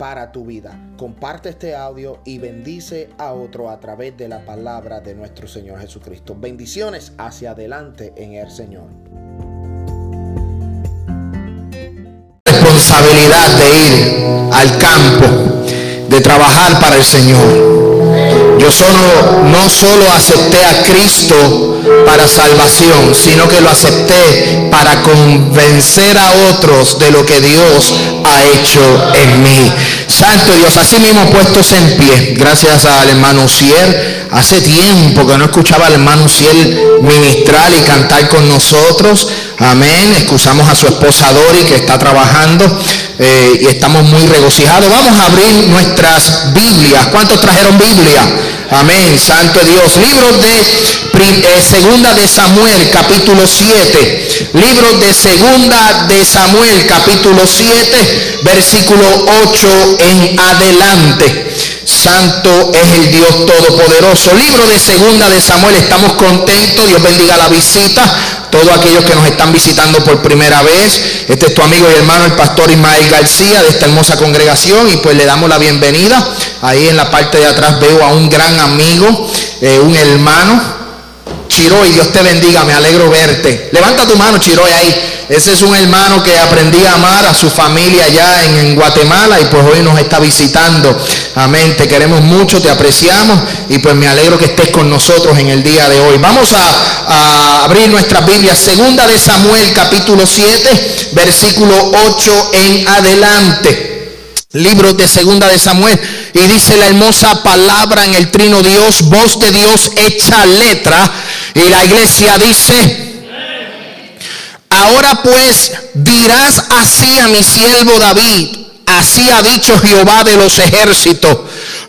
para tu vida. Comparte este audio y bendice a otro a través de la palabra de nuestro Señor Jesucristo. Bendiciones hacia adelante en el Señor. Responsabilidad de ir al campo, de trabajar para el Señor. Yo solo, no solo acepté a Cristo para salvación, sino que lo acepté para convencer a otros de lo que Dios ha hecho en mí. Santo Dios, así mismo puestos en pie, gracias al hermano Cier. Hace tiempo que no escuchaba al hermano Ciel ministrar y cantar con nosotros. Amén. Excusamos a su esposa Dori que está trabajando eh, y estamos muy regocijados. Vamos a abrir nuestras Biblias. ¿Cuántos trajeron Biblia? Amén. Santo Dios. Libro de eh, Segunda de Samuel, capítulo 7. Libro de Segunda de Samuel, capítulo 7, versículo 8 en adelante. Santo es el Dios Todopoderoso. Libro de Segunda de Samuel, estamos contentos. Dios bendiga la visita. Todos aquellos que nos están visitando por primera vez. Este es tu amigo y hermano, el pastor Ismael García, de esta hermosa congregación. Y pues le damos la bienvenida. Ahí en la parte de atrás veo a un gran amigo, eh, un hermano Chiroy, Dios te bendiga, me alegro verte. Levanta tu mano, Chiroy, ahí. Ese es un hermano que aprendí a amar a su familia allá en, Guatemala y pues hoy nos está visitando. Amén, te queremos mucho, te apreciamos y pues me alegro que estés con nosotros en el día de hoy. Vamos a, abrir nuestra Biblia, segunda de Samuel capítulo 7, versículo 8 en adelante. Libro de segunda de Samuel. Y dice la hermosa palabra en el trino Dios, voz de Dios hecha letra. Y la iglesia dice, ahora pues dirás así a mi siervo David, así ha dicho Jehová de los ejércitos,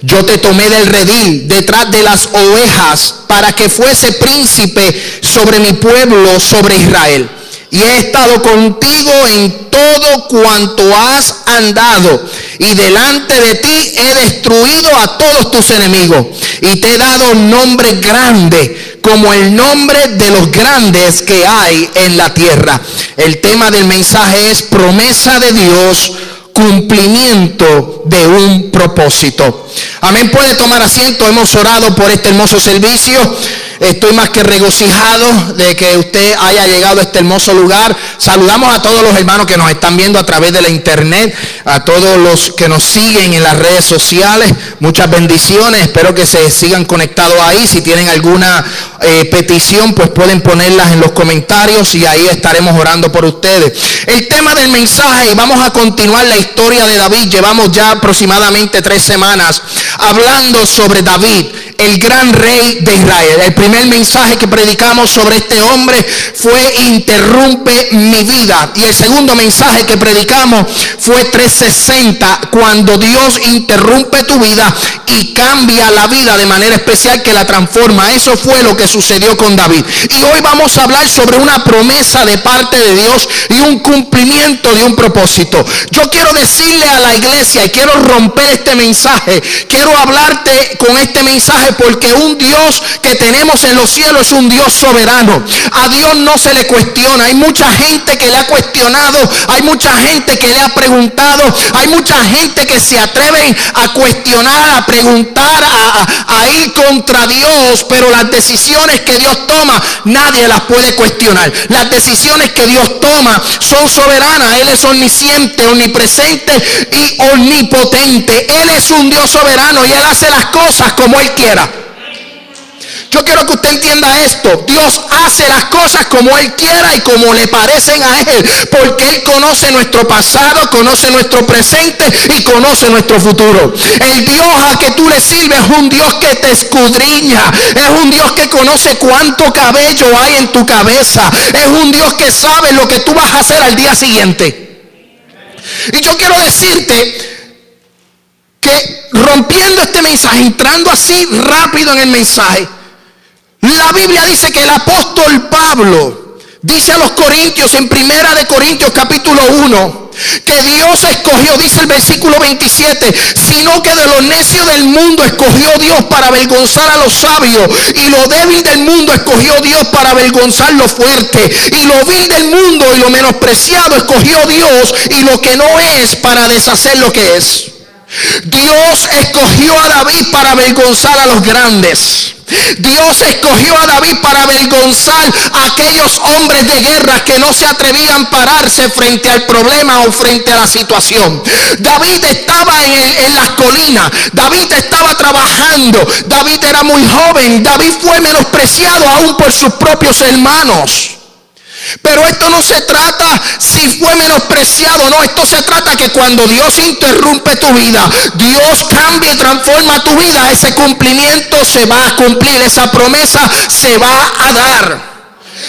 yo te tomé del redil detrás de las ovejas para que fuese príncipe sobre mi pueblo, sobre Israel y he estado contigo en todo cuanto has andado. Y delante de ti he destruido a todos tus enemigos. Y te he dado nombre grande, como el nombre de los grandes que hay en la tierra. El tema del mensaje es promesa de Dios cumplimiento de un propósito. Amén. Puede tomar asiento. Hemos orado por este hermoso servicio. Estoy más que regocijado de que usted haya llegado a este hermoso lugar. Saludamos a todos los hermanos que nos están viendo a través de la internet, a todos los que nos siguen en las redes sociales. Muchas bendiciones. Espero que se sigan conectados ahí. Si tienen alguna eh, petición, pues pueden ponerlas en los comentarios y ahí estaremos orando por ustedes. El tema del mensaje, vamos a continuar la historia de David. Llevamos ya aproximadamente tres semanas hablando sobre David, el gran rey de Israel. El primer mensaje que predicamos sobre este hombre fue interrumpe mi vida. Y el segundo mensaje que predicamos fue 360, cuando Dios interrumpe tu vida y cambia la vida de manera especial que la transforma. Eso fue lo que sucedió con David. Y hoy vamos a hablar sobre una promesa de parte de Dios y un cumplimiento de un propósito. Yo quiero decirle a la iglesia y quiero romper este mensaje. Quiero hablarte con este mensaje porque un Dios que tenemos en los cielos es un Dios soberano. A Dios no se le cuestiona. Hay mucha gente que le ha cuestionado. Hay mucha gente que le ha preguntado. Hay mucha gente que se atreven a cuestionar, a preguntar, a, ir contra Dios. Pero las decisiones que Dios toma, nadie las puede cuestionar. Las decisiones que Dios toma son soberanas. Él es omnisciente, omnipresente y omnipotente. Él es un Dios soberano y Él hace las cosas como Él Yo quiero que usted entienda esto. Dios hace las cosas como Él quiera y como le parecen a Él. Porque Él conoce nuestro pasado, conoce nuestro presente y conoce nuestro futuro. El Dios a que tú le sirves es un Dios que te escudriña. Es un Dios que conoce cuánto cabello hay en tu cabeza. Es un Dios que sabe lo que tú vas a hacer al día siguiente. Y yo quiero decirte que rompiendo este mensaje, entrando así rápido en el mensaje, la Biblia dice que el apóstol Pablo dice a los corintios en primera de Corintios capítulo 1 que Dios escogió, dice el versículo 27, sino que de los necios del mundo escogió Dios para avergonzar a los sabios y lo débil del mundo escogió Dios para avergonzar lo fuerte y lo vil del mundo y lo menospreciado escogió Dios y lo que no es para deshacer lo que es. Dios escogió a David para avergonzar a los grandes. Dios escogió a David para avergonzar a aquellos hombres de guerra que no se atrevían a pararse frente al problema o frente a la situación. David estaba en, en las colinas, David estaba trabajando, David era muy joven, David fue menospreciado aún por sus propios hermanos. Pero esto no se trata si fue menospreciado, no, esto se trata que cuando Dios interrumpe tu vida, Dios cambia y transforma tu vida, ese cumplimiento se va a cumplir, esa promesa se va a dar.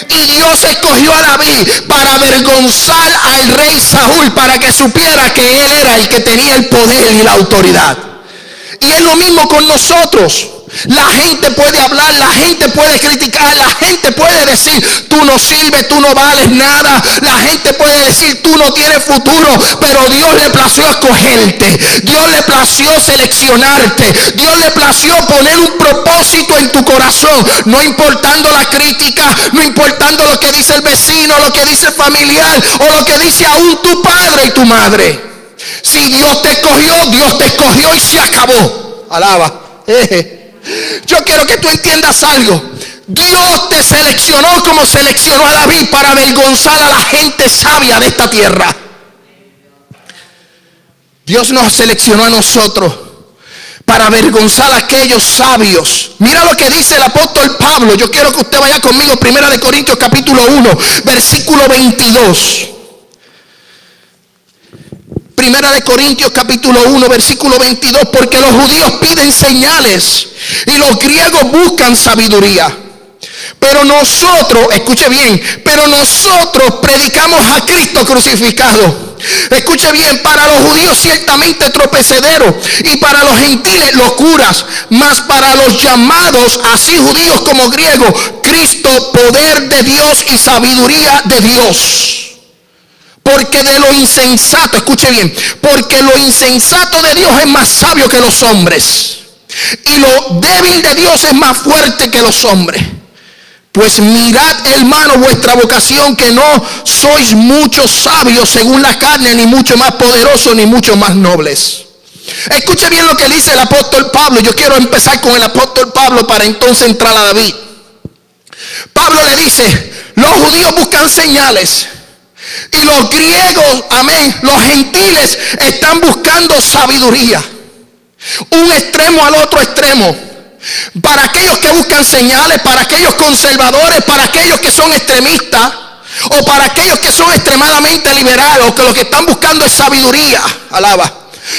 Y Dios escogió a David para avergonzar al rey Saúl, para que supiera que él era el que tenía el poder y la autoridad. Y es lo mismo con nosotros. La gente puede hablar, la gente puede criticar, la gente puede decir, tú no sirves, tú no vales nada. La gente puede decir, tú no tienes futuro, pero Dios le plació escogerte. Dios le plació seleccionarte. Dios le plació poner un propósito en tu corazón, no importando la crítica, no importando lo que dice el vecino, lo que dice el familiar o lo que dice aún tu padre y tu madre. Si Dios te escogió, Dios te escogió y se acabó. Alaba. Yo quiero que tú entiendas algo. Dios te seleccionó como seleccionó a David para avergonzar a la gente sabia de esta tierra. Dios nos seleccionó a nosotros para avergonzar a aquellos sabios. Mira lo que dice el apóstol Pablo. Yo quiero que usted vaya conmigo, Primera de Corintios capítulo 1, versículo 22. Primera de Corintios capítulo 1 versículo 22, porque los judíos piden señales y los griegos buscan sabiduría. Pero nosotros, escuche bien, pero nosotros predicamos a Cristo crucificado. Escuche bien, para los judíos ciertamente tropecedero y para los gentiles locuras, mas para los llamados, así judíos como griegos, Cristo poder de Dios y sabiduría de Dios. Porque de lo insensato, escuche bien, porque lo insensato de Dios es más sabio que los hombres. Y lo débil de Dios es más fuerte que los hombres. Pues mirad, hermano, vuestra vocación, que no sois muchos sabios según la carne, ni mucho más poderosos, ni mucho más nobles. Escuche bien lo que dice el apóstol Pablo. Yo quiero empezar con el apóstol Pablo para entonces entrar a David. Pablo le dice, los judíos buscan señales. Y los griegos, amén, los gentiles están buscando sabiduría. Un extremo al otro extremo. Para aquellos que buscan señales, para aquellos conservadores, para aquellos que son extremistas, o para aquellos que son extremadamente liberales, o que lo que están buscando es sabiduría. Alaba.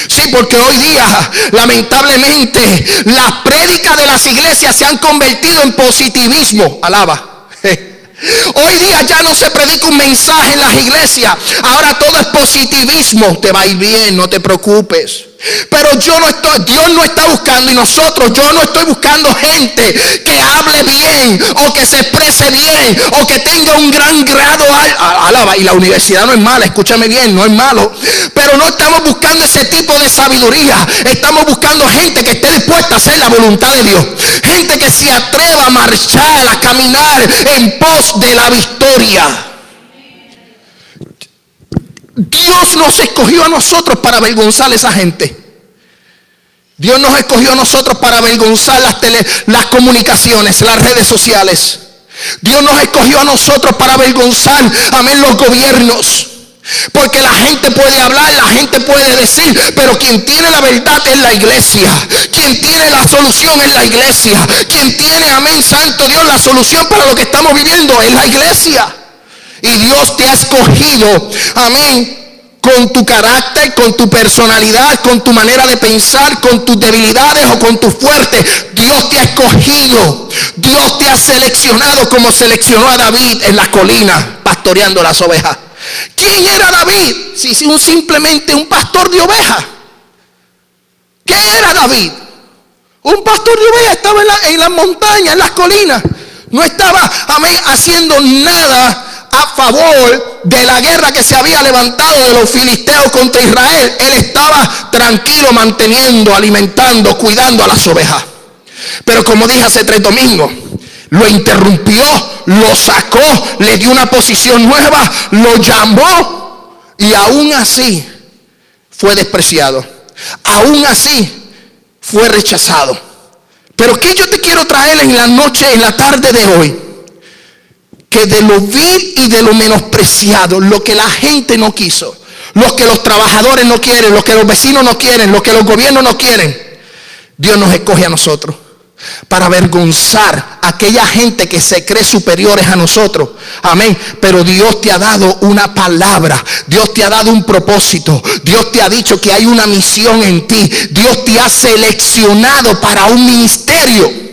Sí, porque hoy día, lamentablemente, las prédicas de las iglesias se han convertido en positivismo. Alaba. Hoy día ya no se predica un mensaje en las iglesias. Ahora todo es positivismo. Te va a ir bien, no te preocupes. Pero yo no estoy, Dios no está buscando y nosotros, yo no estoy buscando gente que hable bien o que se exprese bien o que tenga un gran grado. Alaba, y la universidad no es mala, escúchame bien, no es malo. Pero no estamos buscando ese tipo de sabiduría. Estamos buscando gente que esté dispuesta a hacer la voluntad de Dios. Gente que se atreva a marchar, a caminar en pos de la victoria. Dios nos escogió a nosotros para avergonzar a esa gente. Dios nos escogió a nosotros para avergonzar las, las comunicaciones, las redes sociales. Dios nos escogió a nosotros para avergonzar, amén, los gobiernos. Porque la gente puede hablar, la gente puede decir, pero quien tiene la verdad es la iglesia. Quien tiene la solución es la iglesia. Quien tiene, amén, santo Dios, la solución para lo que estamos viviendo es la iglesia. Y Dios te ha escogido, amén, con tu carácter, con tu personalidad, con tu manera de pensar, con tus debilidades o con tu fuerte. Dios te ha escogido. Dios te ha seleccionado como seleccionó a David en las colinas, pastoreando las ovejas. ¿Quién era David? Si simplemente un pastor de ovejas. ¿Qué era David? Un pastor de ovejas estaba en, en las montañas, en las colinas. No estaba, amén, haciendo nada a favor de la guerra que se había levantado de los filisteos contra Israel. Él estaba tranquilo manteniendo, alimentando, cuidando a las ovejas. Pero como dije hace tres domingos, lo interrumpió, lo sacó, le dio una posición nueva, lo llamó y aún así fue despreciado. Aún así fue rechazado. Pero que yo te quiero traer en la noche, en la tarde de hoy, que de lo vil y de lo menospreciado, lo que la gente no quiso, lo que los trabajadores no quieren, lo que los vecinos no quieren, lo que los gobiernos no quieren, Dios nos escoge a nosotros para avergonzar a aquella gente que se cree superiores a nosotros. Amén. Pero Dios te ha dado una palabra. Dios te ha dado un propósito. Dios te ha dicho que hay una misión en ti. Dios te ha seleccionado para un ministerio.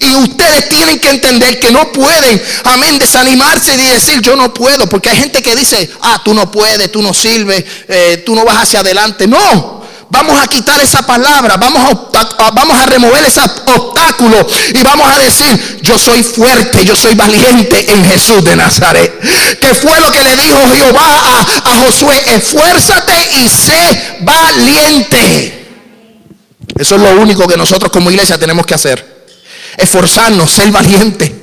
Y ustedes tienen que entender que no pueden, amén, desanimarse y decir yo no puedo. Porque hay gente que dice, ah, tú no puedes, tú no sirves, eh, tú no vas hacia adelante. No, vamos a quitar esa palabra, vamos a, vamos a remover ese obstáculo y vamos a decir, yo soy fuerte, yo soy valiente en Jesús de Nazaret. Que fue lo que le dijo Jehová a, a Josué, esfuérzate y sé valiente. Eso es lo único que nosotros como iglesia tenemos que hacer. Esforzarnos, ser valiente.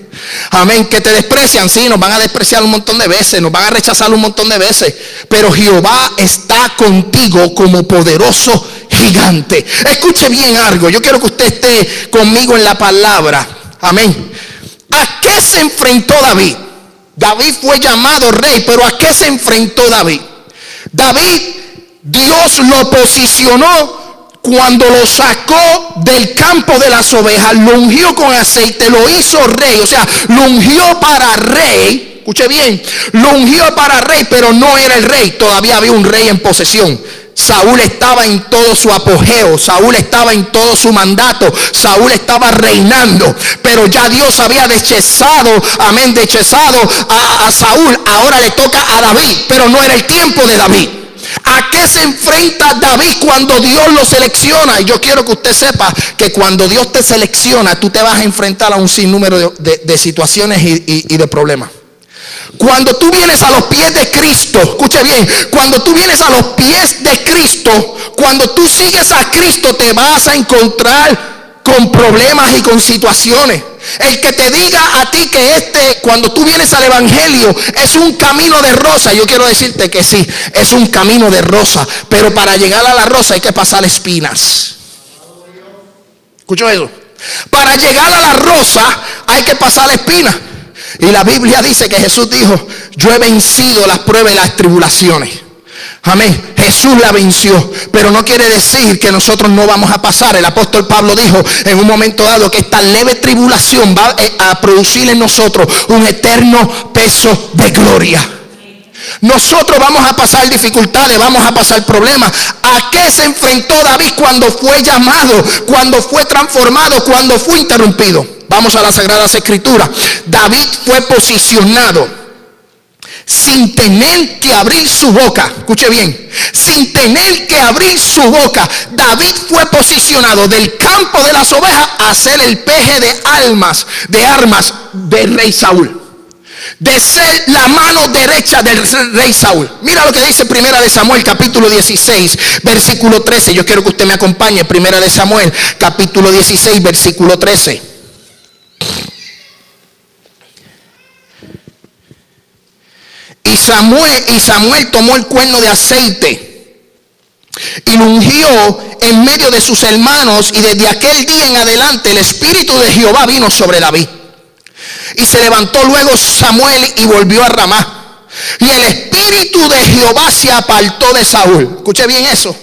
Amén. Que te desprecian, sí, nos van a despreciar un montón de veces, nos van a rechazar un montón de veces. Pero Jehová está contigo como poderoso gigante. Escuche bien algo. Yo quiero que usted esté conmigo en la palabra. Amén. ¿A qué se enfrentó David? David fue llamado rey, pero ¿a qué se enfrentó David? David, Dios lo posicionó cuando lo sacó del campo de las ovejas, lo ungió con aceite, lo hizo rey, o sea, lo ungió para rey. Escuche bien, lo ungió para rey, pero no era el rey, todavía había un rey en posesión. Saúl estaba en todo su apogeo, Saúl estaba en todo su mandato, Saúl estaba reinando, pero ya Dios había dechezado, amén, dechezado a, a Saúl, ahora le toca a David, pero no era el tiempo de David. ¿A qué se enfrenta David cuando Dios lo selecciona? Y yo quiero que usted sepa que cuando Dios te selecciona, tú te vas a enfrentar a un sinnúmero de, situaciones y, de problemas. Cuando tú vienes a los pies de Cristo, escuche bien, cuando tú vienes a los pies de Cristo, cuando tú sigues a Cristo, te vas a encontrar con problemas y con situaciones. El que te diga a ti que este, cuando tú vienes al Evangelio, es un camino de rosa. Yo quiero decirte que sí, es un camino de rosa. Pero para llegar a la rosa hay que pasar espinas. ¿Escuchó eso? Para llegar a la rosa hay que pasar espinas. Y la Biblia dice que Jesús dijo, yo he vencido las pruebas y las tribulaciones. Amén. Jesús la venció. Pero no quiere decir que nosotros no vamos a pasar. El apóstol Pablo dijo en un momento dado que esta leve tribulación va eh, a producir en nosotros un eterno peso de gloria. Nosotros vamos a pasar dificultades, vamos a pasar problemas. ¿A qué se enfrentó David cuando fue llamado, cuando fue transformado, cuando fue interrumpido? Vamos a las Sagradas Escrituras. David fue posicionado sin tener que abrir su boca. Escuche bien, sin tener que abrir su boca, David fue posicionado del campo de las ovejas a ser el peje de almas, de armas del rey Saúl. De ser la mano derecha del rey Saúl. Mira lo que dice Primera de Samuel, capítulo 16, versículo 13. Yo quiero que usted me acompañe. Primera de Samuel, capítulo 16, versículo 13. Y Samuel, y Samuel tomó el cuerno de aceite y lo ungió en medio de sus hermanos y desde aquel día en adelante el espíritu de Jehová vino sobre David. Y se levantó luego Samuel y volvió a Ramá. Y el espíritu de Jehová se apartó de Saúl. Escuche bien eso.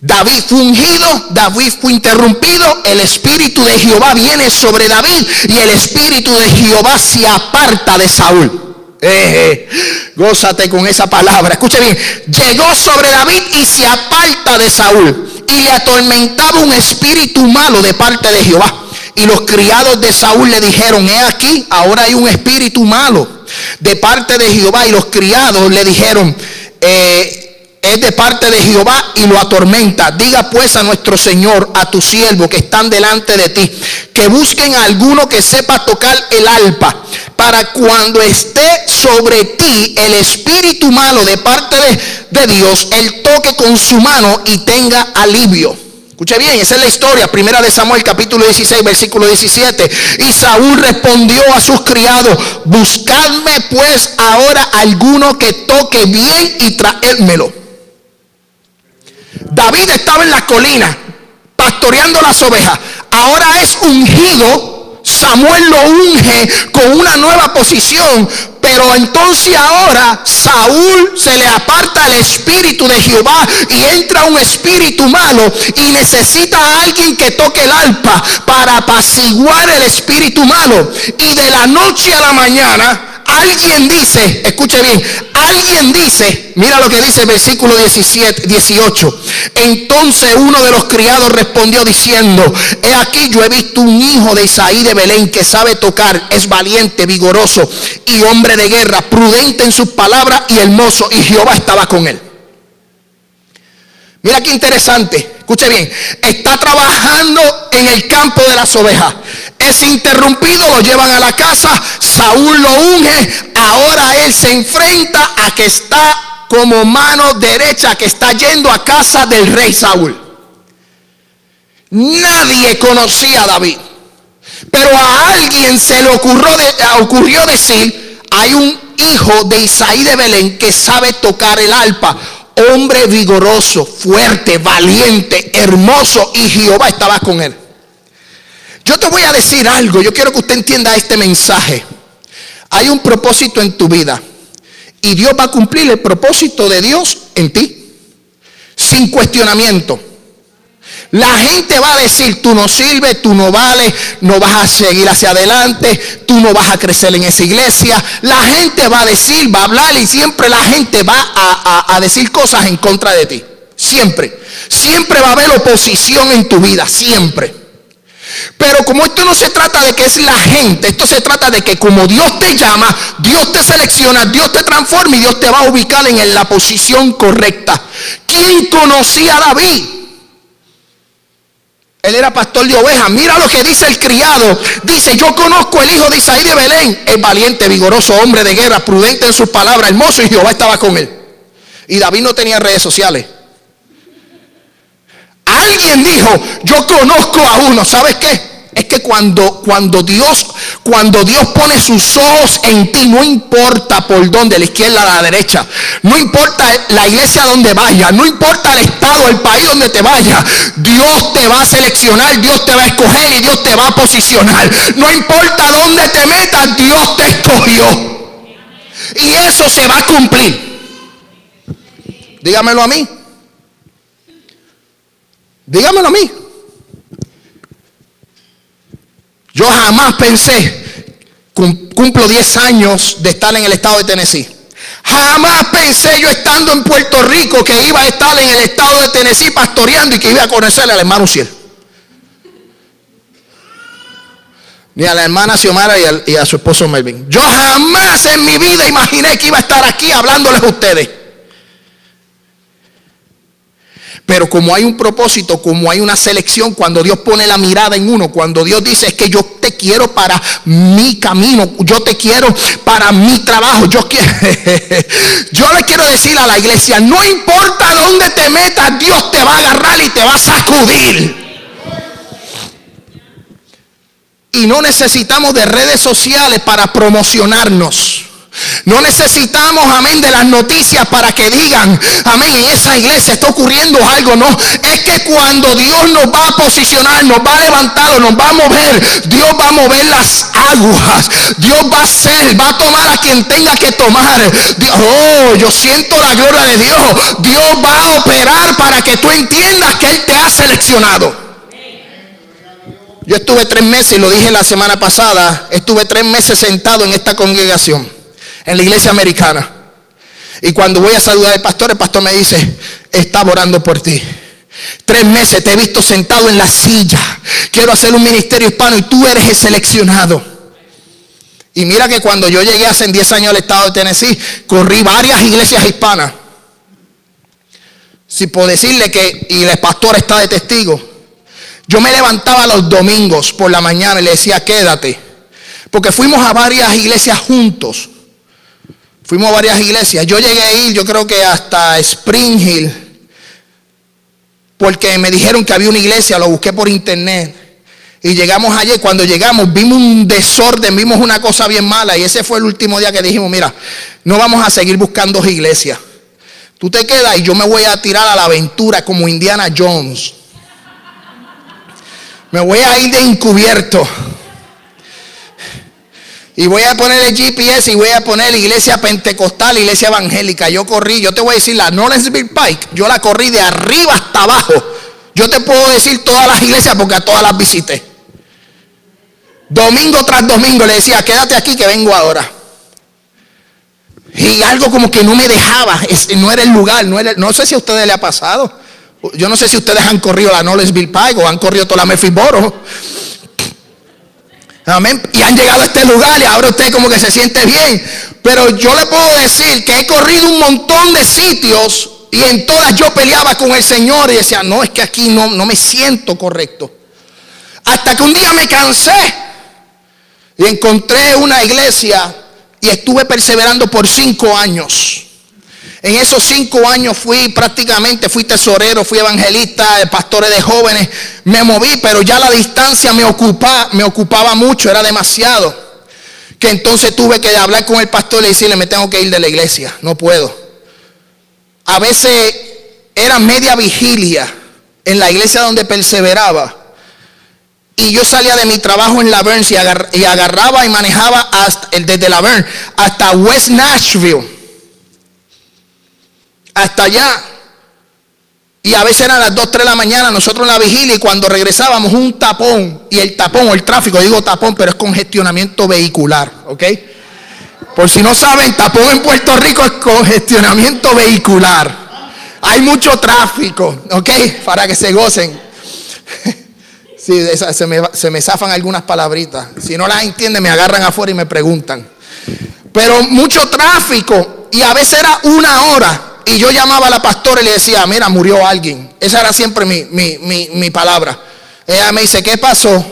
David fue ungido, David fue interrumpido, el espíritu de Jehová viene sobre David y el espíritu de Jehová se aparta de Saúl. Gózate con esa palabra. Escuche bien. Llegó sobre David y se aparta de Saúl. Y le atormentaba un espíritu malo de parte de Jehová. Y los criados de Saúl le dijeron, he aquí, ahora hay un espíritu malo de parte de Jehová. Y los criados le dijeron, eh, es de parte de Jehová y lo atormenta. Diga pues a nuestro Señor, a tu siervo que están delante de ti, que busquen a alguno que sepa tocar el alpa, para cuando esté sobre ti el espíritu malo de parte de, de Dios, él toque con su mano y tenga alivio. Escuche bien, esa es la historia, primera de Samuel capítulo 16, versículo 17. Y Saúl respondió a sus criados, buscadme pues ahora alguno que toque bien y traédmelo. David estaba en la colina pastoreando las ovejas. Ahora es ungido Samuel lo unge con una nueva posición, pero entonces ahora Saúl se le aparta el espíritu de Jehová y entra un espíritu malo y necesita a alguien que toque el alpa para apaciguar el espíritu malo. Y de la noche a la mañana alguien dice, escuche bien, alguien dice, mira lo que dice el versículo 17, 18. Entonces uno de los criados respondió diciendo, he aquí yo he visto un hijo de Isaí de Belén que sabe tocar, es valiente, vigoroso y hombre de guerra, prudente en sus palabras y hermoso, y Jehová estaba con él. Mira qué interesante. Escuche bien. Está trabajando en el campo de las ovejas. Es interrumpido, lo llevan a la casa. Saúl lo unge. Ahora él se enfrenta a que está como mano derecha, que está yendo a casa del rey Saúl. Nadie conocía a David. Pero a alguien se le ocurrió, ocurrió decir, hay un hijo de Isaí de Belén que sabe tocar el alpa hombre vigoroso, fuerte, valiente, hermoso, y Jehová estaba con él. Yo te voy a decir algo, yo quiero que usted entienda este mensaje. Hay un propósito en tu vida y Dios va a cumplir el propósito de Dios en ti, sin cuestionamiento. La gente va a decir, tú no sirves, tú no vales, no vas a seguir hacia adelante, tú no vas a crecer en esa iglesia. La gente va a decir, va a hablar y siempre la gente va a, decir cosas en contra de ti. Siempre. Siempre va a haber oposición en tu vida, siempre. Pero como esto no se trata de que es la gente, esto se trata de que como Dios te llama, Dios te selecciona, Dios te transforma y Dios te va a ubicar en la posición correcta. ¿Quién conocía a David? Él era pastor de ovejas. Mira lo que dice el criado. Dice, yo conozco el hijo de Isaí de Belén. Es valiente, vigoroso, hombre de guerra, prudente en sus palabras, hermoso y Jehová estaba con él. Y David no tenía redes sociales. Alguien dijo, yo conozco a uno. ¿Sabes qué? es que cuando, cuando, Dios, cuando Dios pone sus ojos en ti, no importa por dónde, la izquierda la derecha, no importa la iglesia donde vaya, no importa el estado, el país donde te vaya, Dios te va a seleccionar, Dios te va a escoger y Dios te va a posicionar. No importa dónde te metas, Dios te escogió. Y eso se va a cumplir. Dígamelo a mí. Dígamelo a mí. Yo jamás pensé, cumplo 10 años de estar en el estado de Tennessee. Jamás pensé yo estando en Puerto Rico que iba a estar en el estado de Tennessee pastoreando y que iba a conocerle al hermano Ciel. Ni a la hermana Xiomara y a, su esposo Melvin. Yo jamás en mi vida imaginé que iba a estar aquí hablándoles a ustedes. Pero como hay un propósito, como hay una selección, cuando Dios pone la mirada en uno, cuando Dios dice es que yo te quiero para mi camino, yo te quiero para mi trabajo, yo quiero, yo le quiero decir a la iglesia, no importa dónde te metas, Dios te va a agarrar y te va a sacudir. Y no necesitamos de redes sociales para promocionarnos. No necesitamos, amén, de las noticias para que digan, amén, en esa iglesia está ocurriendo algo. No, es que cuando Dios nos va a posicionar, nos va a levantar, nos va a mover, Dios va a mover las aguas. Dios va a hacer, va a tomar a quien tenga que tomar. oh, yo siento la gloria de Dios. Dios va a operar para que tú entiendas que Él te ha seleccionado. Yo estuve tres meses, y lo dije la semana pasada, estuve tres meses sentado en esta congregación en la iglesia americana. Y cuando voy a saludar al pastor, el pastor me dice, estaba orando por ti. Tres meses te he visto sentado en la silla. Quiero hacer un ministerio hispano y tú eres el seleccionado. Y mira que cuando yo llegué hace 10 años al estado de Tennessee, corrí varias iglesias hispanas. si puedo decirle que, y el pastor está de testigo, yo me levantaba los domingos por la mañana y le decía, quédate. Porque fuimos a varias iglesias juntos. Fuimos a varias iglesias. Yo llegué a ir, yo creo que hasta Spring Hill. Porque me dijeron que había una iglesia, lo busqué por internet. Y llegamos ayer, cuando llegamos vimos un desorden, vimos una cosa bien mala. Y ese fue el último día que dijimos, mira, no vamos a seguir buscando iglesias. Tú te quedas y yo me voy a tirar a la aventura como Indiana Jones. Me voy a ir de encubierto. Y voy a poner el GPS y voy a poner iglesia pentecostal, iglesia evangélica. Yo corrí, yo te voy a decir la Bill Pike, yo la corrí de arriba hasta abajo. Yo te puedo decir todas las iglesias porque a todas las visité. Domingo tras domingo le decía, quédate aquí que vengo ahora. Y algo como que no me dejaba, no era el lugar, no, sé si a ustedes le ha pasado. Yo no sé si ustedes han corrido la Bill Pike o han corrido toda la Boro. Amén. Y han llegado a este lugar y ahora usted como que se siente bien. Pero yo le puedo decir que he corrido un montón de sitios y en todas yo peleaba con el Señor y decía, no, es que aquí no, no me siento correcto. Hasta que un día me cansé y encontré una iglesia y estuve perseverando por cinco años. En esos cinco años fui prácticamente, fui tesorero, fui evangelista, eh, pastores de jóvenes, me moví, pero ya la distancia me ocupaba, me ocupaba mucho, era demasiado. Que entonces tuve que hablar con el pastor y decirle, me tengo que ir de la iglesia, no puedo. A veces era media vigilia en la iglesia donde perseveraba. Y yo salía de mi trabajo en La Verne y, agarraba y manejaba desde La Verne hasta West Nashville hasta allá. Y a veces eran las 2, 3 de la mañana, nosotros en la vigilia y cuando regresábamos un tapón, y el tapón o el tráfico, digo tapón, pero es congestionamiento vehicular, ¿ok? Por si no saben, tapón en Puerto Rico es congestionamiento vehicular. Hay mucho tráfico, ¿ok? Para que se gocen. Sí, se me, se me zafan algunas palabritas. Si no las entienden, me agarran afuera y me preguntan. Pero mucho tráfico y a veces era una hora y yo llamaba a la pastora y le decía, mira, murió alguien. Esa era siempre mi, palabra. Ella me dice, ¿qué pasó?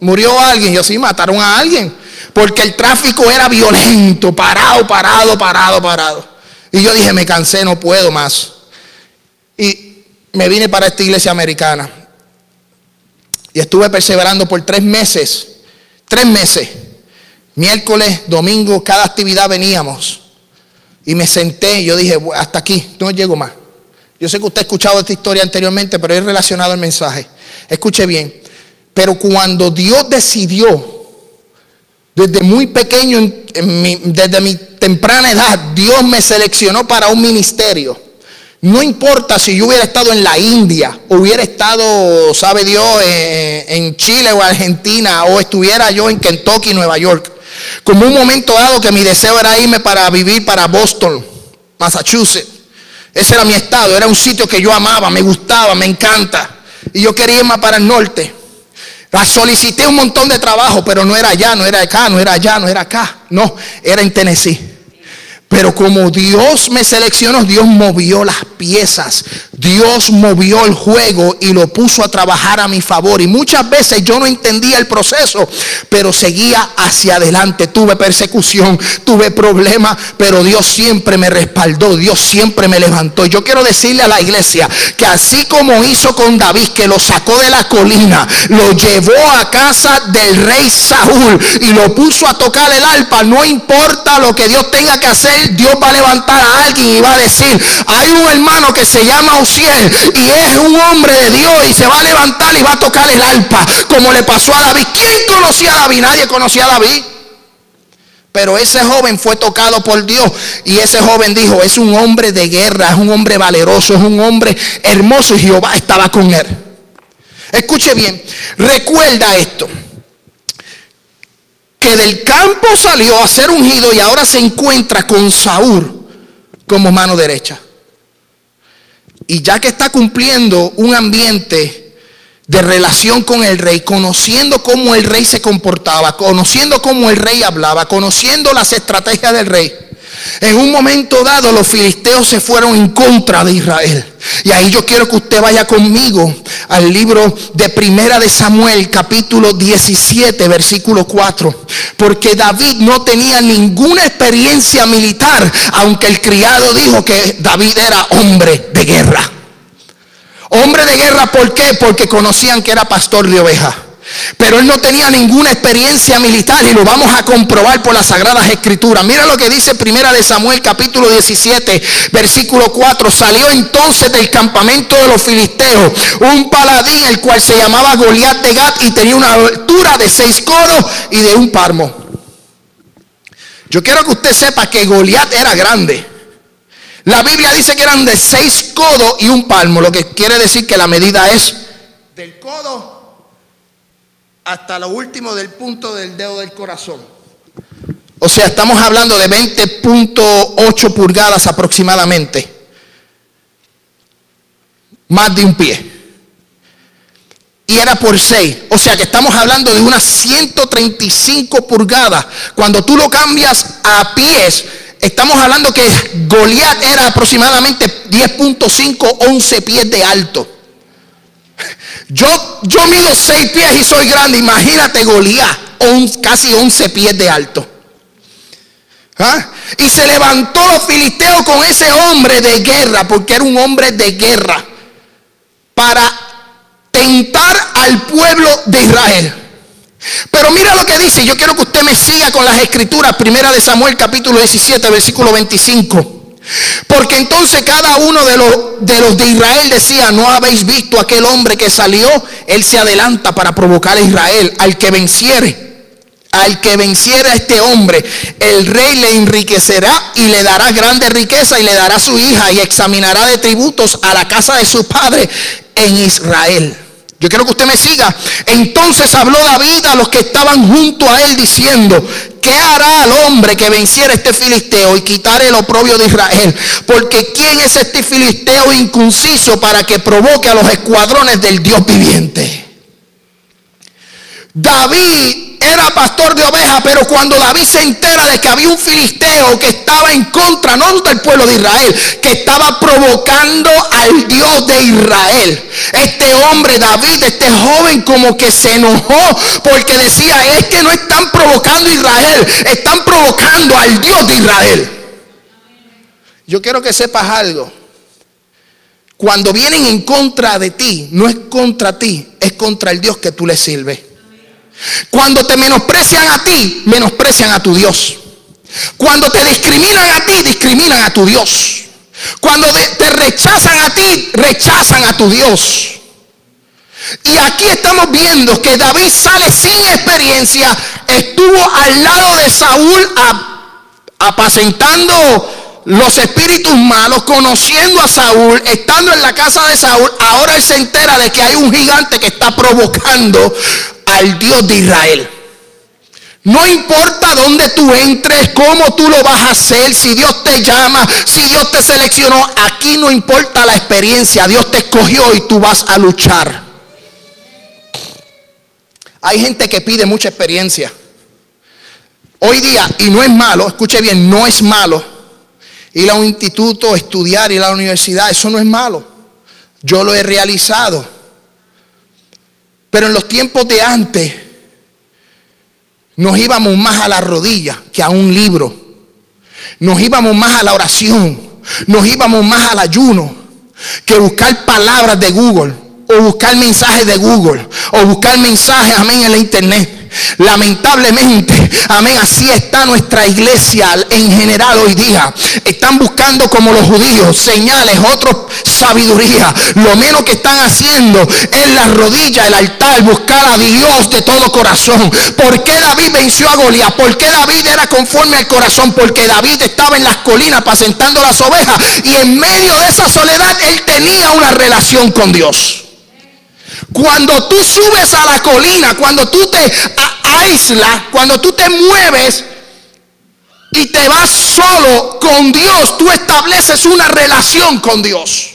¿Murió alguien? Yo sí, mataron a alguien. Porque el tráfico era violento, parado, parado, parado, parado. Y yo dije, me cansé, no puedo más. Y me vine para esta iglesia americana. Y estuve perseverando por tres meses. Tres meses. Miércoles, domingo, cada actividad veníamos. Y me senté y yo dije, hasta aquí, no llego más. Yo sé que usted ha escuchado esta historia anteriormente, pero es relacionado al mensaje. Escuche bien. Pero cuando Dios decidió, desde muy pequeño, desde mi temprana edad, Dios me seleccionó para un ministerio. No importa si yo hubiera estado en la India, hubiera estado, sabe Dios, en Chile o Argentina, o estuviera yo en Kentucky, Nueva York. Como un momento dado que mi deseo era irme para vivir para Boston, Massachusetts. Ese era mi estado, era un sitio que yo amaba, me gustaba, me encanta. Y yo quería irme para el norte. La solicité un montón de trabajo, pero no era allá, no era acá, no era allá, no era acá. No, era en Tennessee. Pero como Dios me seleccionó, Dios movió las piezas. Dios movió el juego y lo puso a trabajar a mi favor. Y muchas veces yo no entendía el proceso, pero seguía hacia adelante. Tuve persecución, tuve problemas, pero Dios siempre me respaldó. Dios siempre me levantó. Yo quiero decirle a la iglesia que así como hizo con David, que lo sacó de la colina, lo llevó a casa del rey Saúl y lo puso a tocar el alpa. No importa lo que Dios tenga que hacer Dios va a levantar a alguien y va a decir, hay un hermano que se llama Y es un hombre de Dios y se va a levantar y va a tocar el alpa, como le pasó a David. ¿Quién conocía a David? Nadie conocía a David. Pero ese joven fue tocado por Dios y ese joven dijo, es un hombre de guerra, es un hombre valeroso, es un hombre hermoso y Jehová estaba con él. Escuche bien, recuerda esto que del campo salió a ser ungido y ahora se encuentra con Saúl como mano derecha. Y ya que está cumpliendo un ambiente de relación con el rey, conociendo cómo el rey se comportaba, conociendo cómo el rey hablaba, conociendo las estrategias del rey, en un momento dado los filisteos se fueron en contra de Israel. Y ahí yo quiero que usted vaya conmigo al libro de Primera de Samuel, capítulo 17, versículo 4. Porque David no tenía ninguna experiencia militar, aunque el criado dijo que David era hombre de guerra. Hombre de guerra, ¿por qué? Porque conocían que era pastor de ovejas. Pero él no tenía ninguna experiencia militar y lo vamos a comprobar por las sagradas escrituras. Mira lo que dice Primera de Samuel capítulo 17, versículo 4. Salió entonces del campamento de los filisteos un paladín el cual se llamaba Goliat de Gat y tenía una altura de seis codos y de un palmo. Yo quiero que usted sepa que Goliat era grande. La Biblia dice que eran de seis codos y un palmo, lo que quiere decir que la medida es del codo hasta lo último del punto del dedo del corazón. O sea, estamos hablando de 20.8 pulgadas aproximadamente. Más de un pie. Y era por 6. O sea que estamos hablando de unas 135 pulgadas. Cuando tú lo cambias a pies, estamos hablando que Goliat era aproximadamente 10.5, 11 pies de alto. Yo, yo mido seis pies y soy grande. Imagínate Goliat, casi 11 pies de alto. ¿Ah? Y se levantó los filisteos con ese hombre de guerra, porque era un hombre de guerra, para tentar al pueblo de Israel. Pero mira lo que dice, yo quiero que usted me siga con las escrituras, primera de Samuel capítulo 17, versículo 25. Porque entonces cada uno de los, de los de Israel decía, no habéis visto aquel hombre que salió, él se adelanta para provocar a Israel, al que venciere. Al que venciera a este hombre, el rey le enriquecerá y le dará grande riqueza y le dará su hija y examinará de tributos a la casa de su padre en Israel. Yo quiero que usted me siga. Entonces habló David a los que estaban junto a él diciendo, ¿qué hará al hombre que venciera este filisteo y quitar el oprobio de Israel? Porque ¿quién es este filisteo incunciso para que provoque a los escuadrones del Dios viviente? David era pastor de ovejas, pero cuando David se entera de que había un filisteo que estaba en contra, no del pueblo de Israel, que estaba provocando al Dios de Israel. Este hombre, David, este joven como que se enojó porque decía, es que no están provocando a Israel, están provocando al Dios de Israel. Yo quiero que sepas algo. Cuando vienen en contra de ti, no es contra ti, es contra el Dios que tú le sirves. Cuando te menosprecian a ti, menosprecian a tu Dios. Cuando te discriminan a ti, discriminan a tu Dios. Cuando te rechazan a ti, rechazan a tu Dios. Y aquí estamos viendo que David sale sin experiencia, estuvo al lado de Saúl apacentando los espíritus malos, conociendo a Saúl, estando en la casa de Saúl, ahora él se entera de que hay un gigante que está provocando al Dios de Israel. No importa dónde tú entres, cómo tú lo vas a hacer, si Dios te llama, si Dios te seleccionó, aquí no importa la experiencia, Dios te escogió y tú vas a luchar. Hay gente que pide mucha experiencia. Hoy día, y no es malo, escuche bien, no es malo ir a un instituto, estudiar, ir a la universidad, eso no es malo. Yo lo he realizado. Pero en los tiempos de antes nos íbamos más a la rodilla que a un libro. Nos íbamos más a la oración. Nos íbamos más al ayuno que buscar palabras de Google o buscar mensajes de Google o buscar mensajes, amén, en la internet. Lamentablemente, amén, así está nuestra iglesia en general hoy día. Están buscando como los judíos señales, otros sabiduría. Lo menos que están haciendo es la rodilla, el altar, buscar a Dios de todo corazón. ¿Por qué David venció a Goliat? ¿Por qué David era conforme al corazón? Porque David estaba en las colinas apacentando las ovejas y en medio de esa soledad él tenía una relación con Dios. Cuando tú subes a la colina, cuando tú te aíslas, cuando tú te mueves y te vas solo con Dios, tú estableces una relación con Dios.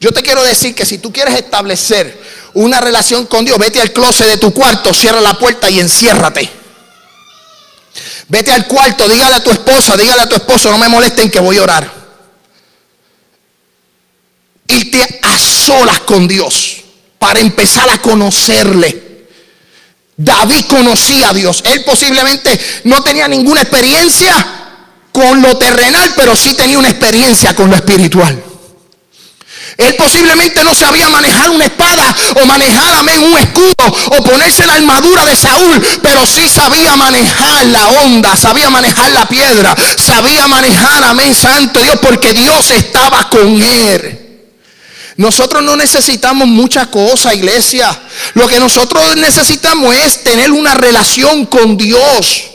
Yo te quiero decir que si tú quieres establecer una relación con Dios, vete al closet de tu cuarto, cierra la puerta y enciérrate. Vete al cuarto, dígale a tu esposa, dígale a tu esposo, no me molesten que voy a orar. irte a solas con Dios para empezar a conocerle. David conocía a Dios. Él posiblemente no tenía ninguna experiencia con lo terrenal, pero sí tenía una experiencia con lo espiritual. Él posiblemente no sabía manejar una espada o manejar amén un escudo o ponerse la armadura de Saúl, pero sí sabía manejar la onda, sabía manejar la piedra, sabía manejar amén santo Dios porque Dios estaba con él. Nosotros no necesitamos mucha cosa, iglesia. Lo que nosotros necesitamos es tener una relación con Dios.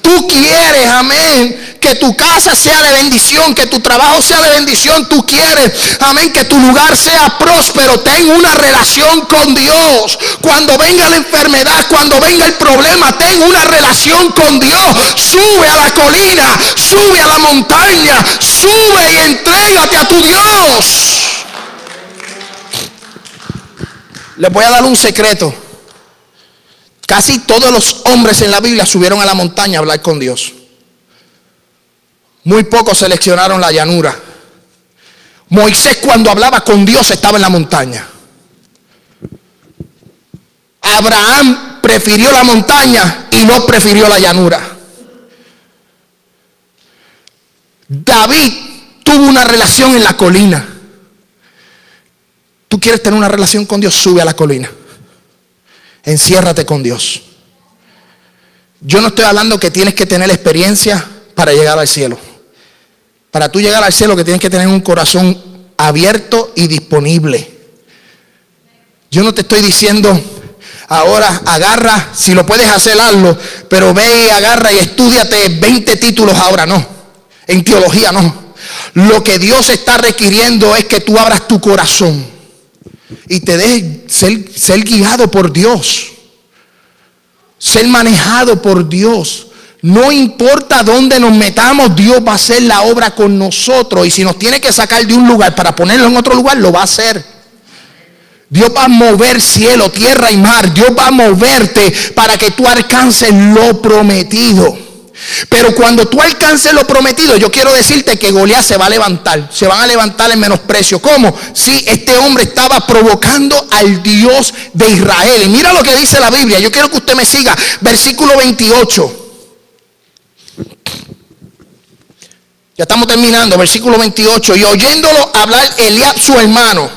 Tú quieres, amén, que tu casa sea de bendición, que tu trabajo sea de bendición. Tú quieres, amén, que tu lugar sea próspero. Ten una relación con Dios. Cuando venga la enfermedad, cuando venga el problema, ten una relación con Dios. Sube a la colina, sube a la montaña, sube y entrégate a tu Dios. Les voy a dar un secreto. Casi todos los hombres en la Biblia subieron a la montaña a hablar con Dios. Muy pocos seleccionaron la llanura. Moisés cuando hablaba con Dios estaba en la montaña. Abraham prefirió la montaña y no prefirió la llanura. David tuvo una relación en la colina. Tú quieres tener una relación con Dios, sube a la colina. Enciérrate con Dios. Yo no estoy hablando que tienes que tener experiencia para llegar al cielo. Para tú llegar al cielo que tienes que tener un corazón abierto y disponible. Yo no te estoy diciendo, ahora agarra, si lo puedes hacer, hazlo, pero ve y agarra y estudiate 20 títulos ahora, no. En teología no. Lo que Dios está requiriendo es que tú abras tu corazón y te dejes ser, ser guiado por Dios. Ser manejado por Dios. No importa dónde nos metamos, Dios va a hacer la obra con nosotros. Y si nos tiene que sacar de un lugar para ponerlo en otro lugar, lo va a hacer. Dios va a mover cielo, tierra y mar. Dios va a moverte para que tú alcances lo prometido. Pero cuando tú alcances lo prometido, yo quiero decirte que Goliat se va a levantar. Se van a levantar en menosprecio. ¿Cómo? Si este hombre estaba provocando al Dios de Israel. Y mira lo que dice la Biblia. Yo quiero que usted me siga. Versículo 28. Ya estamos terminando. Versículo 28. Y oyéndolo hablar Eliab, su hermano,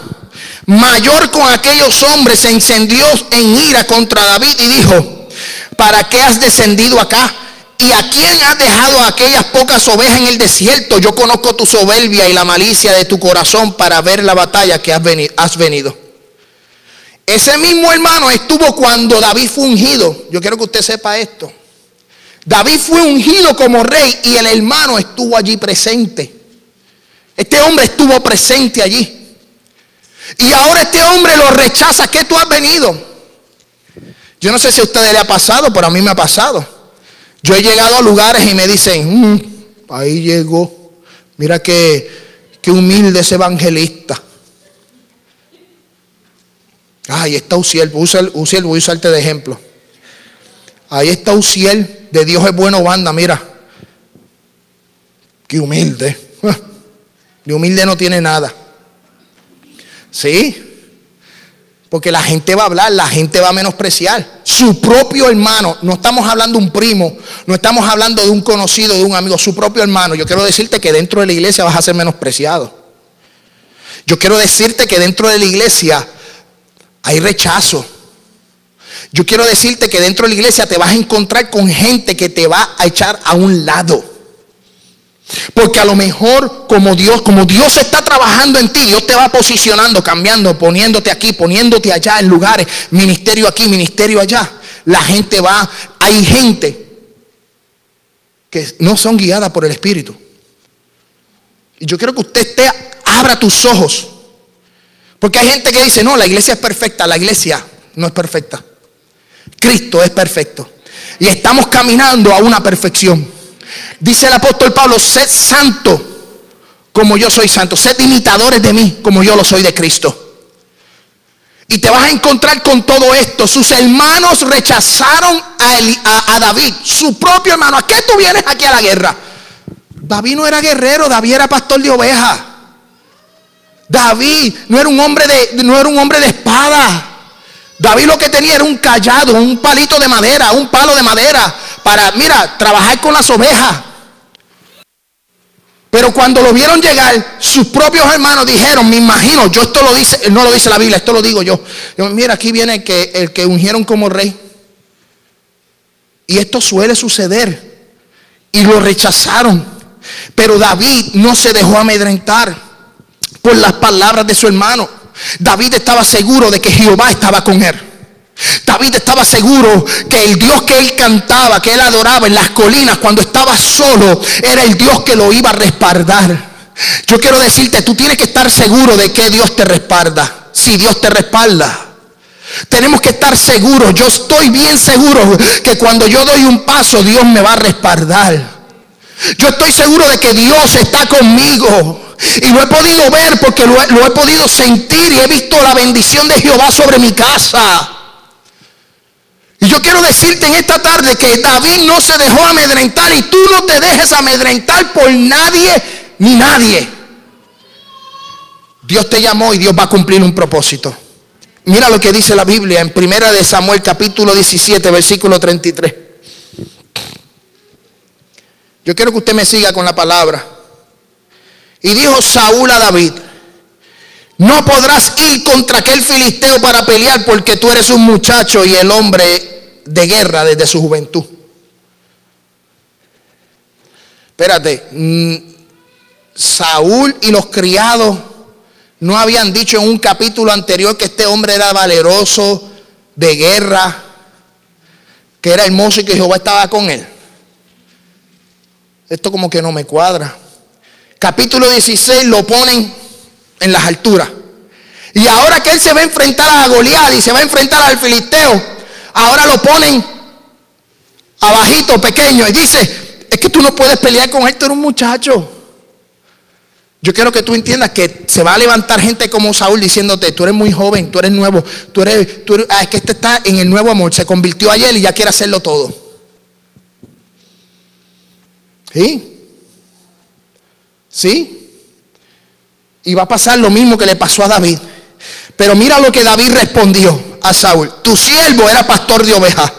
mayor con aquellos hombres, se encendió en ira contra David y dijo, ¿para qué has descendido acá? ¿Y a quién has dejado aquellas pocas ovejas en el desierto? Yo conozco tu soberbia y la malicia de tu corazón para ver la batalla que has venido. Ese mismo hermano estuvo cuando David fue ungido. Yo quiero que usted sepa esto. David fue ungido como rey y el hermano estuvo allí presente. Este hombre estuvo presente allí. Y ahora este hombre lo rechaza. ¿Qué tú has venido? Yo no sé si a ustedes le ha pasado, pero a mí me ha pasado. Yo he llegado a lugares y me dicen, mm, ahí llegó, mira qué, qué humilde ese evangelista. Ahí está Uciel, Uciel, voy a usarte de ejemplo. Ahí está Uciel, de Dios es bueno banda, mira. Qué humilde. De humilde no tiene nada. ¿Sí? Porque la gente va a hablar, la gente va a menospreciar. Su propio hermano, no estamos hablando de un primo, no estamos hablando de un conocido, de un amigo, su propio hermano. Yo quiero decirte que dentro de la iglesia vas a ser menospreciado. Yo quiero decirte que dentro de la iglesia hay rechazo. Yo quiero decirte que dentro de la iglesia te vas a encontrar con gente que te va a echar a un lado. Porque a lo mejor como Dios, como Dios está trabajando en ti, Dios te va posicionando, cambiando, poniéndote aquí, poniéndote allá en lugares, ministerio aquí, ministerio allá. La gente va, hay gente que no son guiadas por el Espíritu. Y yo quiero que usted abra tus ojos. Porque hay gente que dice, no, la iglesia es perfecta, la iglesia no es perfecta. Cristo es perfecto. Y estamos caminando a una perfección. Dice el apóstol Pablo, sed santo como yo soy santo. Sed imitadores de mí como yo lo soy de Cristo. Y te vas a encontrar con todo esto. Sus hermanos rechazaron a, David, su propio hermano. ¿A qué tú vienes aquí a la guerra? David no era guerrero, David era pastor de ovejas. David no era un hombre de, no era un hombre de espada. David lo que tenía era un callado, un palito de madera, un palo de madera para, mira, trabajar con las ovejas. Pero cuando lo vieron llegar, sus propios hermanos dijeron, me imagino, yo esto lo dice, no lo dice la Biblia, esto lo digo yo. mira, aquí viene el que, el que ungieron como rey. Y esto suele suceder. Y lo rechazaron. Pero David no se dejó amedrentar por las palabras de su hermano. David estaba seguro de que Jehová estaba con él. David estaba seguro que el Dios que él cantaba, que él adoraba en las colinas cuando estaba solo, era el Dios que lo iba a respaldar. Yo quiero decirte, tú tienes que estar seguro de que Dios te respalda. Si Dios te respalda. Tenemos que estar seguros. Yo estoy bien seguro que cuando yo doy un paso, Dios me va a respaldar. Yo estoy seguro de que Dios está conmigo. Y lo he podido ver porque lo he, lo he podido sentir y he visto la bendición de Jehová sobre mi casa. Y yo quiero decirte en esta tarde que David no se dejó amedrentar y tú no te dejes amedrentar por nadie ni nadie. Dios te llamó y Dios va a cumplir un propósito. Mira lo que dice la Biblia en Primera de Samuel capítulo 17 versículo 33. Yo quiero que usted me siga con la palabra. Y dijo Saúl a David, no podrás ir contra aquel filisteo para pelear porque tú eres un muchacho y el hombre de guerra desde su juventud. Espérate, mm, Saúl y los criados no habían dicho en un capítulo anterior que este hombre era valeroso, de guerra, que era hermoso y que Jehová estaba con él. Esto como que no me cuadra. Capítulo 16 lo ponen en las alturas. Y ahora que él se va a enfrentar a Goliat y se va a enfrentar al filisteo, ahora lo ponen abajito, pequeño, y dice, es que tú no puedes pelear con él, tú eres un muchacho. Yo quiero que tú entiendas que se va a levantar gente como Saúl diciéndote, tú eres muy joven, tú eres nuevo, tú eres, tú ah, es que este está en el nuevo amor, se convirtió ayer y ya quiere hacerlo todo. ¿Sí? ¿Sí? Y va a pasar lo mismo que le pasó a David. Pero mira lo que David respondió a Saúl, tu siervo era pastor de ovejas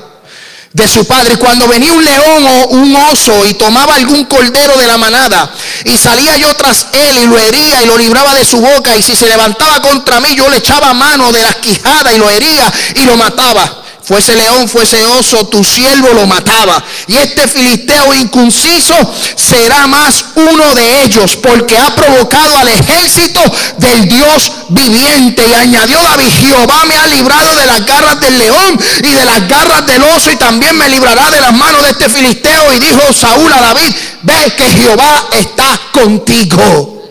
de su padre. Cuando venía un león o un oso y tomaba algún cordero de la manada y salía yo tras él y lo hería y lo libraba de su boca y si se levantaba contra mí yo le echaba mano de las quijadas y lo hería y lo mataba fuese león, fuese oso, tu siervo lo mataba. Y este filisteo incunciso será más uno de ellos, porque ha provocado al ejército del Dios viviente. Y añadió David, Jehová me ha librado de las garras del león y de las garras del oso, y también me librará de las manos de este filisteo. Y dijo Saúl a David, ve que Jehová está contigo.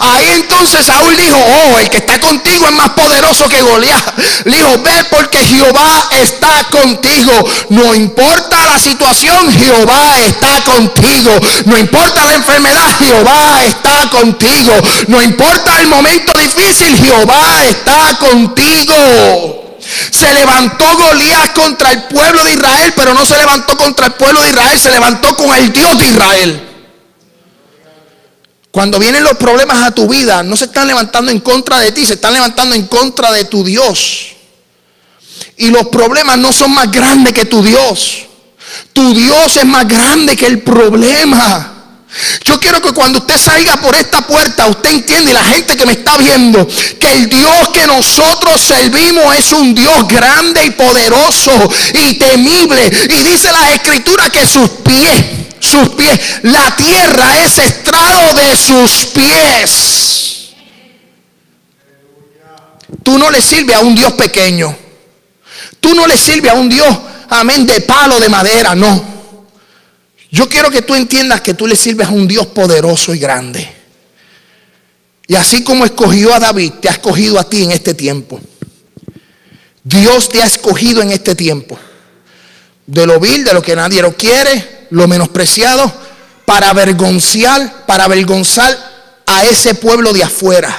Ahí entonces Saúl dijo, oh, el que está contigo es más poderoso que Goliat. Le dijo, ve porque Jehová está contigo. No importa la situación, Jehová está contigo. No importa la enfermedad, Jehová está contigo. No importa el momento difícil, Jehová está contigo. Se levantó Goliat contra el pueblo de Israel, pero no se levantó contra el pueblo de Israel, se levantó con el Dios de Israel. Cuando vienen los problemas a tu vida, no se están levantando en contra de ti, se están levantando en contra de tu Dios. Y los problemas no son más grandes que tu Dios. Tu Dios es más grande que el problema. Yo quiero que cuando usted salga por esta puerta, usted entiende, y la gente que me está viendo, que el Dios que nosotros servimos es un Dios grande y poderoso y temible. Y dice la escritura que sus pies sus pies. La tierra es estrado de sus pies. Tú no le sirves a un Dios pequeño. Tú no le sirves a un Dios, amén, de palo de madera, no. Yo quiero que tú entiendas que tú le sirves a un Dios poderoso y grande. Y así como escogió a David, te ha escogido a ti en este tiempo. Dios te ha escogido en este tiempo. De lo vil, de lo que nadie lo quiere, lo menospreciado, para avergonzar, para avergonzar a ese pueblo de afuera.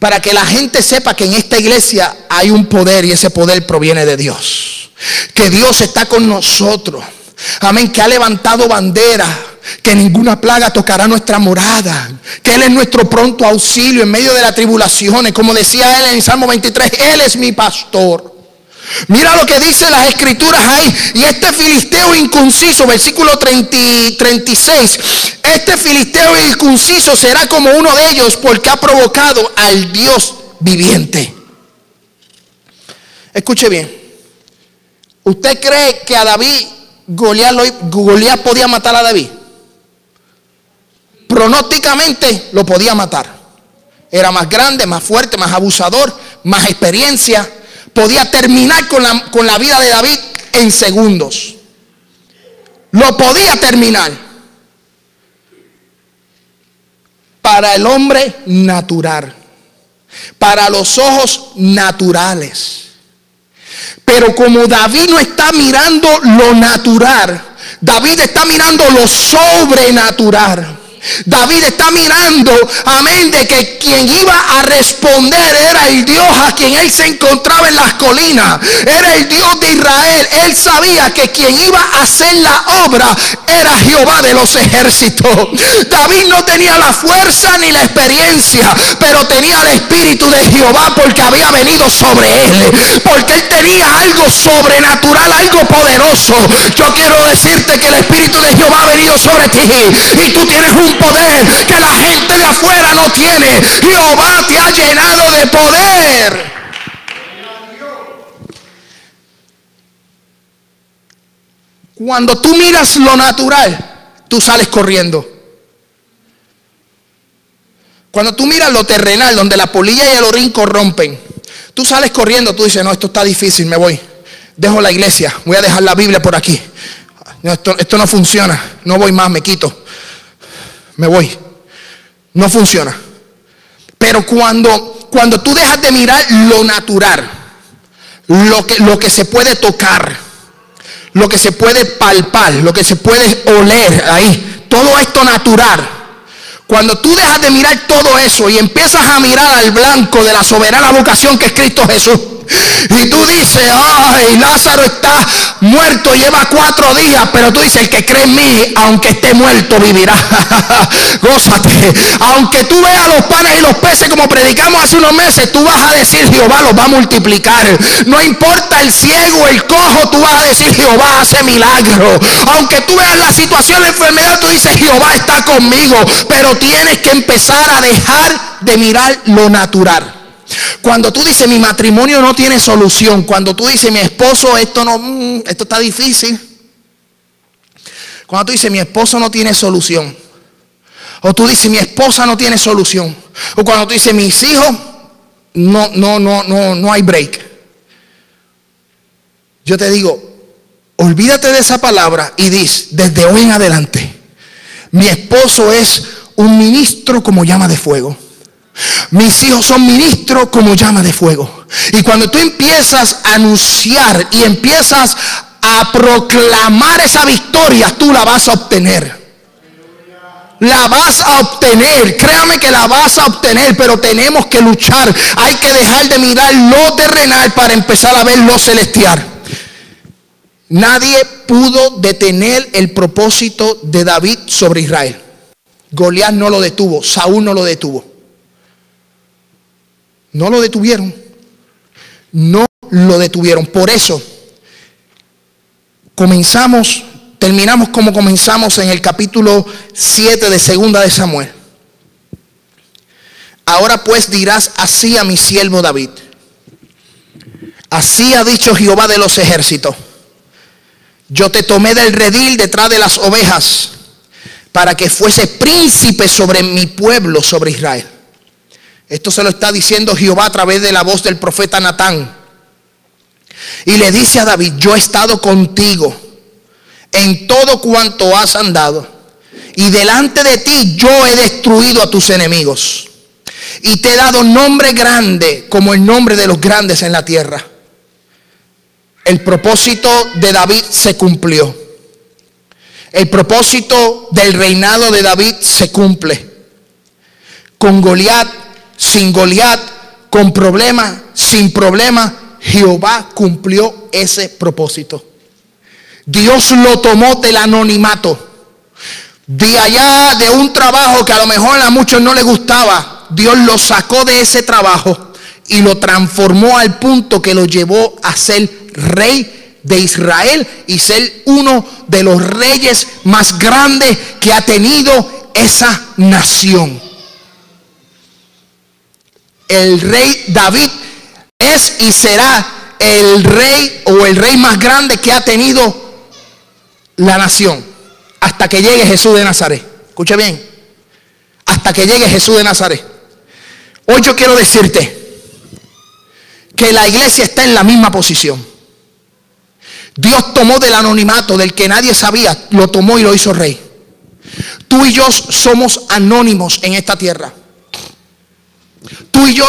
Para que la gente sepa que en esta iglesia hay un poder y ese poder proviene de Dios. Que Dios está con nosotros. Amén, que ha levantado bandera que ninguna plaga tocará nuestra morada, que Él es nuestro pronto auxilio en medio de las tribulaciones, como decía Él en el Salmo 23, Él es mi pastor. Mira lo que dice las escrituras ahí. Y este filisteo inconciso, versículo 36, este filisteo inconciso será como uno de ellos porque ha provocado al Dios viviente. Escuche bien. ¿Usted cree que a David Goliat, podía matar a David? Pronósticamente lo podía matar. Era más grande, más fuerte, más abusador, más experiencia. Podía terminar con la, con la vida de David en segundos. Lo podía terminar. Para el hombre natural. Para los ojos naturales. Pero como David no está mirando lo natural, David está mirando lo sobrenatural. David está mirando, amén, de que quien iba a responder era el Dios a quien él se encontraba en las colinas. Era el Dios de Israel. Él sabía que quien iba a hacer la obra era Jehová de los ejércitos. David no tenía la fuerza ni la experiencia, pero tenía el espíritu de Jehová porque había venido sobre él. Porque él tenía algo sobrenatural, algo poderoso. Yo quiero decirte que el espíritu de Jehová ha venido sobre ti y tú tienes un poder que la gente de afuera no tiene. Jehová te ha llenado de poder. Cuando tú miras lo natural, tú sales corriendo. Cuando tú miras lo terrenal, donde la polilla y el orín corrompen, tú sales corriendo, tú dices, no, esto está difícil, me voy. Dejo la iglesia, voy a dejar la Biblia por aquí. esto, esto no funciona, no voy más, me quito me voy. No funciona. Pero cuando, cuando tú dejas de mirar lo natural, lo que, lo que se puede tocar, lo que se puede palpar, lo que se puede oler ahí, todo esto natural. Cuando tú dejas de mirar todo eso y empiezas a mirar al blanco de la soberana vocación que es Cristo Jesús, y tú dices, ay, Lázaro está muerto, lleva cuatro días, pero tú dices, el que cree en mí, aunque esté muerto, vivirá. Gózate. Aunque tú veas los panes y los peces como predicamos hace unos meses, tú vas a decir, Jehová los va a multiplicar. No importa el ciego, el cojo, tú vas a decir, Jehová hace milagro. Aunque tú veas la situación, la enfermedad, tú dices, Jehová está conmigo. Pero tienes que empezar a dejar de mirar lo natural. Cuando tú dices mi matrimonio no tiene solución, cuando tú dices mi esposo esto no, mm, esto está difícil. Cuando tú dices mi esposo no tiene solución. O tú dices mi esposa no tiene solución. O cuando tú dices mis hijos no, no, no, no, no hay break. Yo te digo, olvídate de esa palabra y dices, desde hoy en adelante, mi esposo es un ministro como llama de fuego. Mis hijos son ministros como llama de fuego. Y cuando tú empiezas a anunciar y empiezas a proclamar esa victoria, tú la vas a obtener. La vas a obtener, créame que la vas a obtener, pero tenemos que luchar. Hay que dejar de mirar lo terrenal para empezar a ver lo celestial. Nadie pudo detener el propósito de David sobre Israel. Goliat no lo detuvo, Saúl no lo detuvo. No lo detuvieron. No lo detuvieron. Por eso comenzamos, terminamos como comenzamos en el capítulo 7 de Segunda de Samuel. Ahora pues dirás así a mi siervo David. Así ha dicho Jehová de los ejércitos. Yo te tomé del redil detrás de las ovejas para que fuese príncipe sobre mi pueblo, sobre Israel. Esto se lo está diciendo Jehová a través de la voz del profeta Natán. Y le dice a David, yo he estado contigo en todo cuanto has andado. Y delante de ti yo he destruido a tus enemigos. Y te he dado nombre grande como el nombre de los grandes en la tierra. El propósito de David se cumplió. El propósito del reinado de David se cumple. Con Goliat sin Goliat, con problema, sin problema, Jehová cumplió ese propósito. Dios lo tomó del anonimato. de allá de un trabajo que a lo mejor a muchos no les gustaba, Dios lo sacó de ese trabajo y lo transformó al punto que lo llevó a ser rey de Israel y ser uno de los reyes más grandes que ha tenido esa nación. El rey David es y será el rey o el rey más grande que ha tenido la nación hasta que llegue Jesús de Nazaret. Escuche bien, hasta que llegue Jesús de Nazaret. Hoy yo quiero decirte que la iglesia está en la misma posición. Dios tomó del anonimato del que nadie sabía, lo tomó y lo hizo rey. Tú y yo somos anónimos en esta tierra. Tú y yo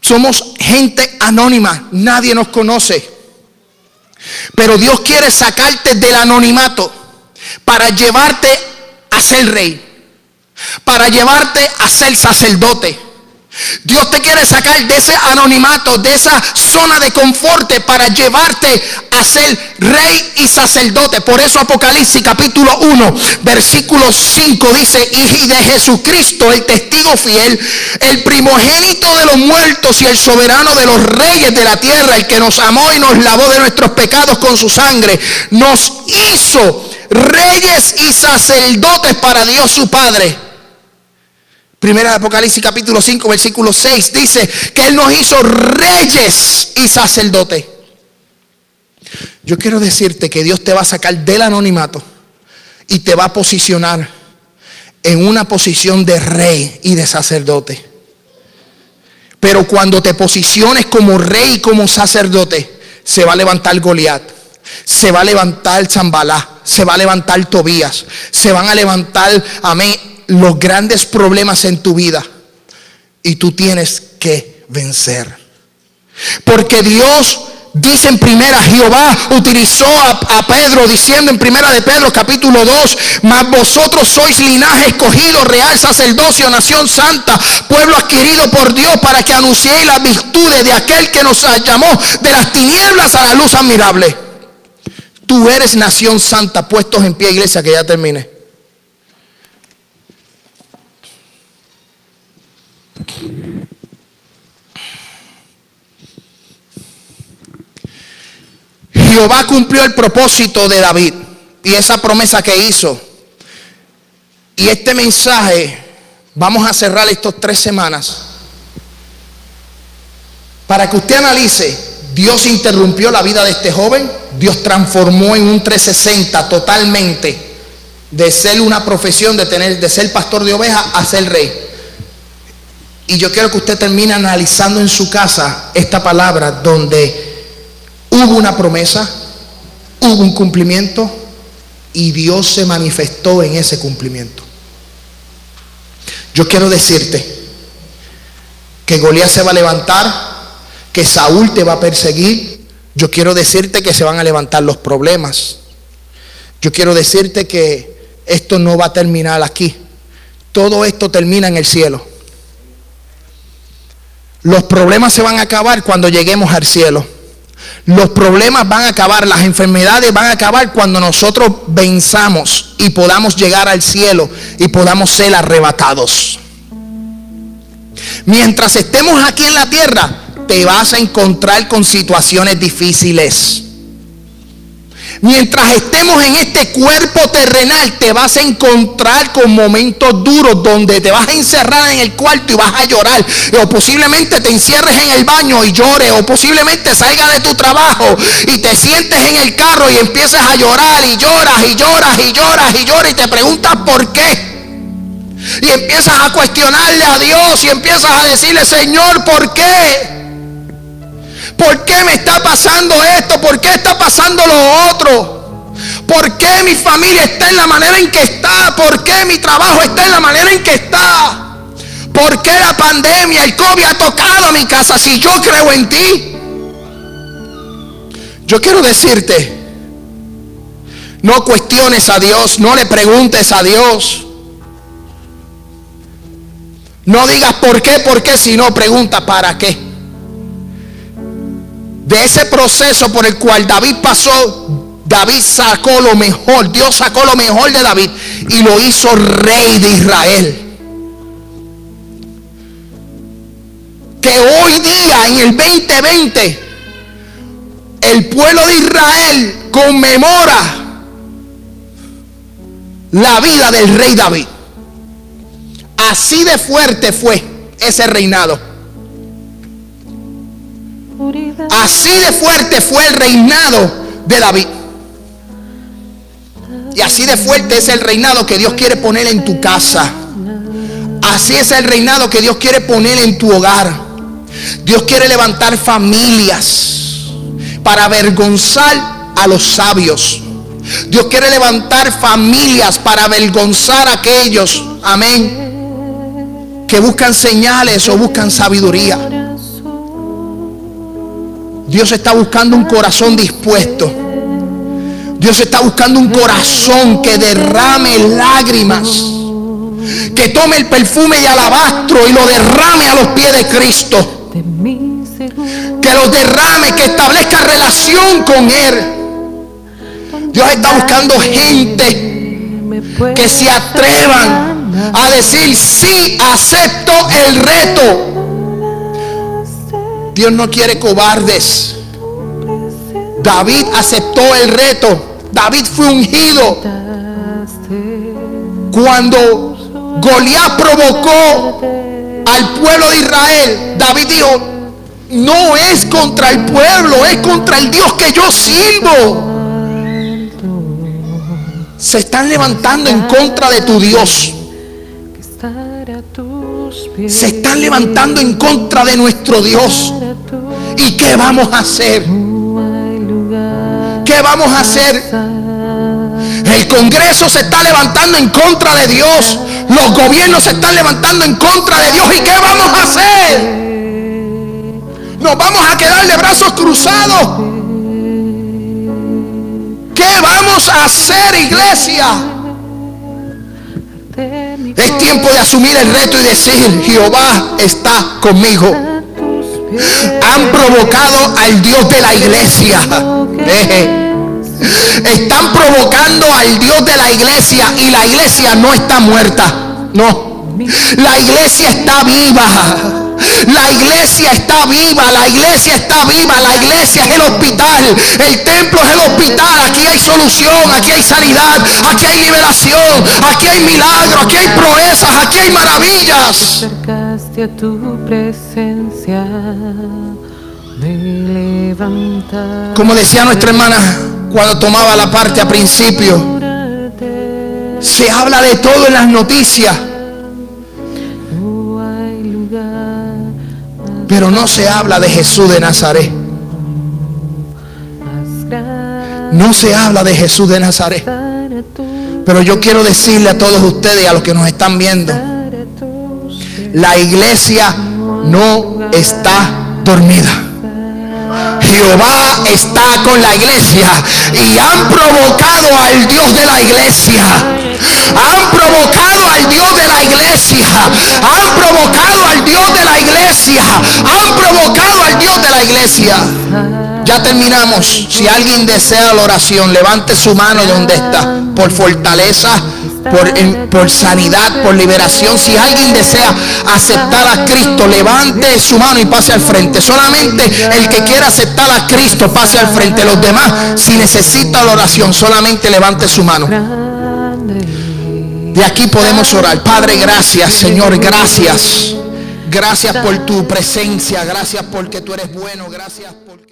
somos gente anónima, nadie nos conoce. Pero Dios quiere sacarte del anonimato para llevarte a ser rey, para llevarte a ser sacerdote. Dios te quiere sacar de ese anonimato, de esa zona de confort para llevarte a ser rey y sacerdote. Por eso Apocalipsis capítulo 1, versículo 5 dice, y de Jesucristo, el testigo fiel, el primogénito de los muertos y el soberano de los reyes de la tierra, el que nos amó y nos lavó de nuestros pecados con su sangre, nos hizo reyes y sacerdotes para Dios su Padre. Primera de Apocalipsis capítulo 5 versículo 6 dice que Él nos hizo reyes y sacerdotes. Yo quiero decirte que Dios te va a sacar del anonimato y te va a posicionar en una posición de rey y de sacerdote. Pero cuando te posiciones como rey y como sacerdote, se va a levantar Goliat, se va a levantar Zambalá, se va a levantar Tobías, se van a levantar, amén, los grandes problemas en tu vida y tú tienes que vencer. Porque Dios dice en primera, Jehová utilizó a, Pedro diciendo en primera de Pedro capítulo 2, mas vosotros sois linaje escogido, real sacerdocio, nación santa, pueblo adquirido por Dios para que anunciéis las virtudes de aquel que nos llamó de las tinieblas a la luz admirable. Tú eres nación santa, puestos en pie, iglesia, que ya termine. Jehová cumplió el propósito de David y esa promesa que hizo. Y este mensaje, vamos a cerrar estas tres semanas para que usted analice. Dios interrumpió la vida de este joven, Dios transformó en un 360 totalmente de ser una profesión, de tener, de ser pastor de ovejas a ser rey. Y yo quiero que usted termine analizando en su casa esta palabra donde hubo una promesa, hubo un cumplimiento y Dios se manifestó en ese cumplimiento. Yo quiero decirte que Goliat se va a levantar, que Saúl te va a perseguir. Yo quiero decirte que se van a levantar los problemas. Yo quiero decirte que esto no va a terminar aquí. Todo esto termina en el cielo. Los problemas se van a acabar cuando lleguemos al cielo. Los problemas van a acabar, las enfermedades van a acabar cuando nosotros venzamos y podamos llegar al cielo y podamos ser arrebatados. Mientras estemos aquí en la tierra, te vas a encontrar con situaciones difíciles. Mientras estemos en este cuerpo terrenal, te vas a encontrar con momentos duros donde te vas a encerrar en el cuarto y vas a llorar. O posiblemente te encierres en el baño y llores. O posiblemente salgas de tu trabajo y te sientes en el carro y empiezas a llorar y lloras y lloras y lloras y lloras y te preguntas por qué. Y empiezas a cuestionarle a Dios y empiezas a decirle, Señor, ¿por qué? ¿Por qué me está pasando esto? ¿Por qué está pasando lo otro? ¿Por qué mi familia está en la manera en que está? ¿Por qué mi trabajo está en la manera en que está? ¿Por qué la pandemia, el COVID ha tocado a mi casa si yo creo en ti? Yo quiero decirte, no cuestiones a Dios, no le preguntes a Dios. No digas por qué, por qué, sino pregunta para qué de ese proceso por el cual David pasó, David sacó lo mejor, Dios sacó lo mejor de David y lo hizo rey de Israel. Que hoy día, en el 2020, el pueblo de Israel conmemora la vida del rey David. Así de fuerte fue ese reinado. Así de fuerte fue el reinado de David. Y así de fuerte es el reinado que Dios quiere poner en tu casa. Así es el reinado que Dios quiere poner en tu hogar. Dios quiere levantar familias para avergonzar a los sabios. Dios quiere levantar familias para avergonzar a aquellos, amén, que buscan señales o buscan sabiduría. Dios está buscando un corazón dispuesto Dios está buscando un corazón que derrame lágrimas. Que tome el perfume de alabastro y lo derrame a los pies de Cristo. Que lo derrame, que establezca relación con Él. Dios está buscando gente que se atrevan a decir, sí, acepto el reto. Dios no quiere cobardes. David aceptó el reto. David fue ungido. Cuando Goliat provocó al pueblo de Israel, David dijo, no es contra el pueblo, es contra el Dios que yo sirvo. Se están levantando en contra de tu Dios. Se están levantando en contra de nuestro Dios. ¿Y qué vamos a hacer? ¿Qué vamos a hacer? El Congreso se está levantando en contra de Dios. Los gobiernos se están levantando en contra de Dios. ¿Y qué vamos a hacer? Nos vamos a quedar de brazos cruzados. ¿Qué vamos a hacer, iglesia? Es tiempo de asumir el reto y decir, Jehová está conmigo. Han provocado al Dios de la iglesia. Están provocando al Dios de la iglesia y la iglesia no está muerta. No. La iglesia está viva. La iglesia está viva, la iglesia está viva, la iglesia es el hospital, el templo es el hospital, aquí hay solución, aquí hay sanidad, aquí hay liberación, aquí hay milagros, aquí hay proezas, aquí hay maravillas. tu presencia, Como decía nuestra hermana cuando tomaba la parte a principio, se habla de todo en las noticias Pero no se habla de Jesús de Nazaret. No se habla de Jesús de Nazaret. Pero yo quiero decirle a todos ustedes y a los que nos están viendo, la iglesia no está dormida. Jehová está con la iglesia y han provocado al Dios de la iglesia. Han provocado al Dios de la iglesia. Han provocado al Dios de la iglesia. Han provocado al Dios de la iglesia. Ya terminamos. Si alguien desea la oración, levante su mano donde está. Por fortaleza, por, por sanidad, por liberación. Si alguien desea aceptar a Cristo, levante su mano y pase al frente. Solamente el que quiera aceptar a Cristo pase al frente. Los demás, si necesita la oración, solamente levante su mano. De aquí podemos orar. Padre, gracias, Señor, gracias. Gracias por tu presencia. Gracias porque tú eres bueno. Gracias porque...